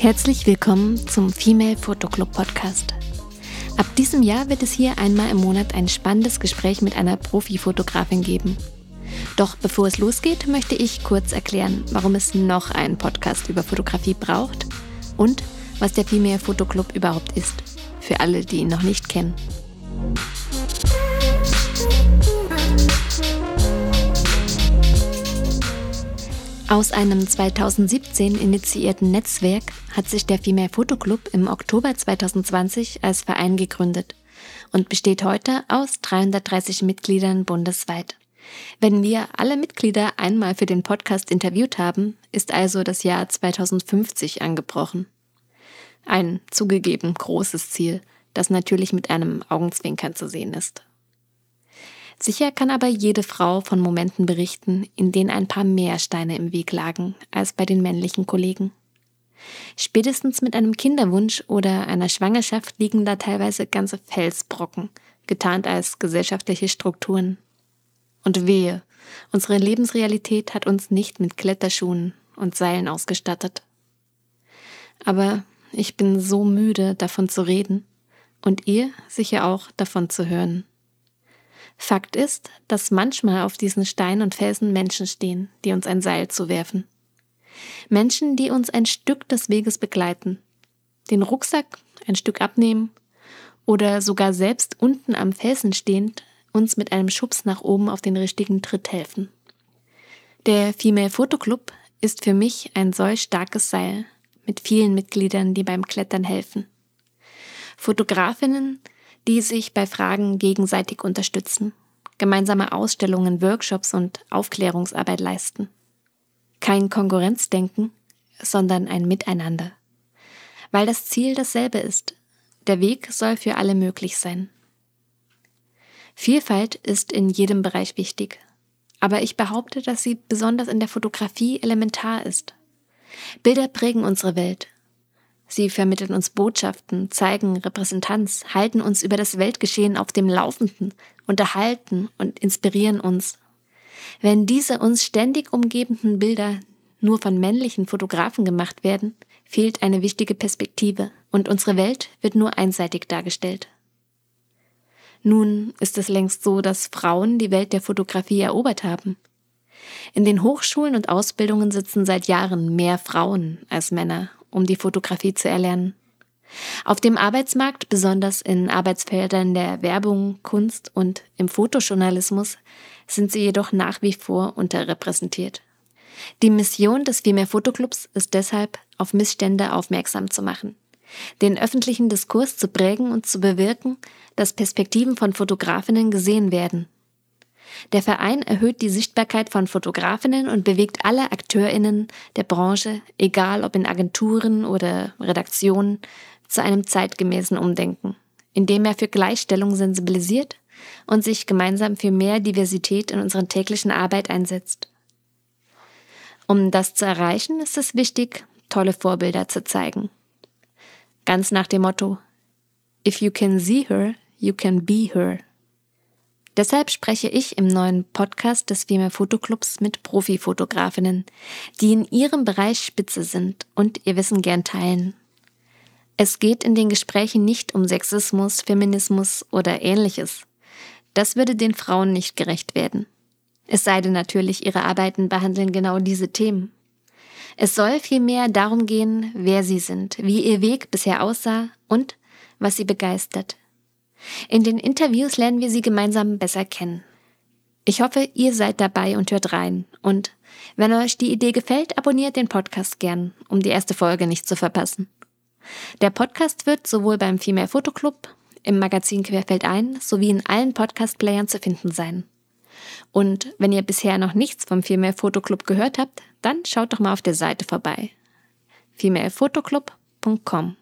Herzlich willkommen zum Female Photo Club Podcast. Ab diesem Jahr wird es hier einmal im Monat ein spannendes Gespräch mit einer Profifotografin geben. Doch bevor es losgeht, möchte ich kurz erklären, warum es noch einen Podcast über Fotografie braucht und was der Female Photo Club überhaupt ist, für alle, die ihn noch nicht kennen. Aus einem 2017 initiierten Netzwerk hat sich der Female Photo Club im Oktober 2020 als Verein gegründet und besteht heute aus 330 Mitgliedern bundesweit. Wenn wir alle Mitglieder einmal für den Podcast interviewt haben, ist also das Jahr 2050 angebrochen. Ein zugegeben großes Ziel, das natürlich mit einem Augenzwinkern zu sehen ist. Sicher kann aber jede Frau von Momenten berichten, in denen ein paar mehr Steine im Weg lagen als bei den männlichen Kollegen. Spätestens mit einem Kinderwunsch oder einer Schwangerschaft liegen da teilweise ganze Felsbrocken, getarnt als gesellschaftliche Strukturen. Und wehe, unsere Lebensrealität hat uns nicht mit Kletterschuhen und Seilen ausgestattet. Aber ich bin so müde, davon zu reden und ihr sicher auch davon zu hören. Fakt ist, dass manchmal auf diesen Steinen und Felsen Menschen stehen, die uns ein Seil zuwerfen. Menschen, die uns ein Stück des Weges begleiten, den Rucksack ein Stück abnehmen oder sogar selbst unten am Felsen stehend uns mit einem Schubs nach oben auf den richtigen Tritt helfen. Der Female Photo Club ist für mich ein solch starkes Seil mit vielen Mitgliedern, die beim Klettern helfen. Fotografinnen, die sich bei Fragen gegenseitig unterstützen, gemeinsame Ausstellungen, Workshops und Aufklärungsarbeit leisten. Kein Konkurrenzdenken, sondern ein Miteinander. Weil das Ziel dasselbe ist. Der Weg soll für alle möglich sein. Vielfalt ist in jedem Bereich wichtig, aber ich behaupte, dass sie besonders in der Fotografie elementar ist. Bilder prägen unsere Welt, Sie vermitteln uns Botschaften, zeigen Repräsentanz, halten uns über das Weltgeschehen auf dem Laufenden, unterhalten und inspirieren uns. Wenn diese uns ständig umgebenden Bilder nur von männlichen Fotografen gemacht werden, fehlt eine wichtige Perspektive und unsere Welt wird nur einseitig dargestellt. Nun ist es längst so, dass Frauen die Welt der Fotografie erobert haben. In den Hochschulen und Ausbildungen sitzen seit Jahren mehr Frauen als Männer um die Fotografie zu erlernen. Auf dem Arbeitsmarkt, besonders in Arbeitsfeldern der Werbung, Kunst und im Fotojournalismus, sind sie jedoch nach wie vor unterrepräsentiert. Die Mission des Female Fotoclubs ist deshalb, auf Missstände aufmerksam zu machen, den öffentlichen Diskurs zu prägen und zu bewirken, dass Perspektiven von Fotografinnen gesehen werden der Verein erhöht die Sichtbarkeit von Fotografinnen und bewegt alle Akteurinnen der Branche, egal ob in Agenturen oder Redaktionen, zu einem zeitgemäßen Umdenken, indem er für Gleichstellung sensibilisiert und sich gemeinsam für mehr Diversität in unserer täglichen Arbeit einsetzt. Um das zu erreichen, ist es wichtig, tolle Vorbilder zu zeigen. Ganz nach dem Motto, If you can see her, you can be her. Deshalb spreche ich im neuen Podcast des Female Fotoclubs mit Profifotografinnen, die in ihrem Bereich spitze sind und ihr Wissen gern teilen. Es geht in den Gesprächen nicht um Sexismus, Feminismus oder ähnliches. Das würde den Frauen nicht gerecht werden. Es sei denn natürlich, ihre Arbeiten behandeln genau diese Themen. Es soll vielmehr darum gehen, wer sie sind, wie ihr Weg bisher aussah und was sie begeistert. In den Interviews lernen wir sie gemeinsam besser kennen. Ich hoffe, ihr seid dabei und hört rein. Und wenn euch die Idee gefällt, abonniert den Podcast gern, um die erste Folge nicht zu verpassen. Der Podcast wird sowohl beim Female Photo Club, im Magazin Querfeld ein, sowie in allen Podcast-Playern zu finden sein. Und wenn ihr bisher noch nichts vom Female Photo Club gehört habt, dann schaut doch mal auf der Seite vorbei. femalefotoclub.com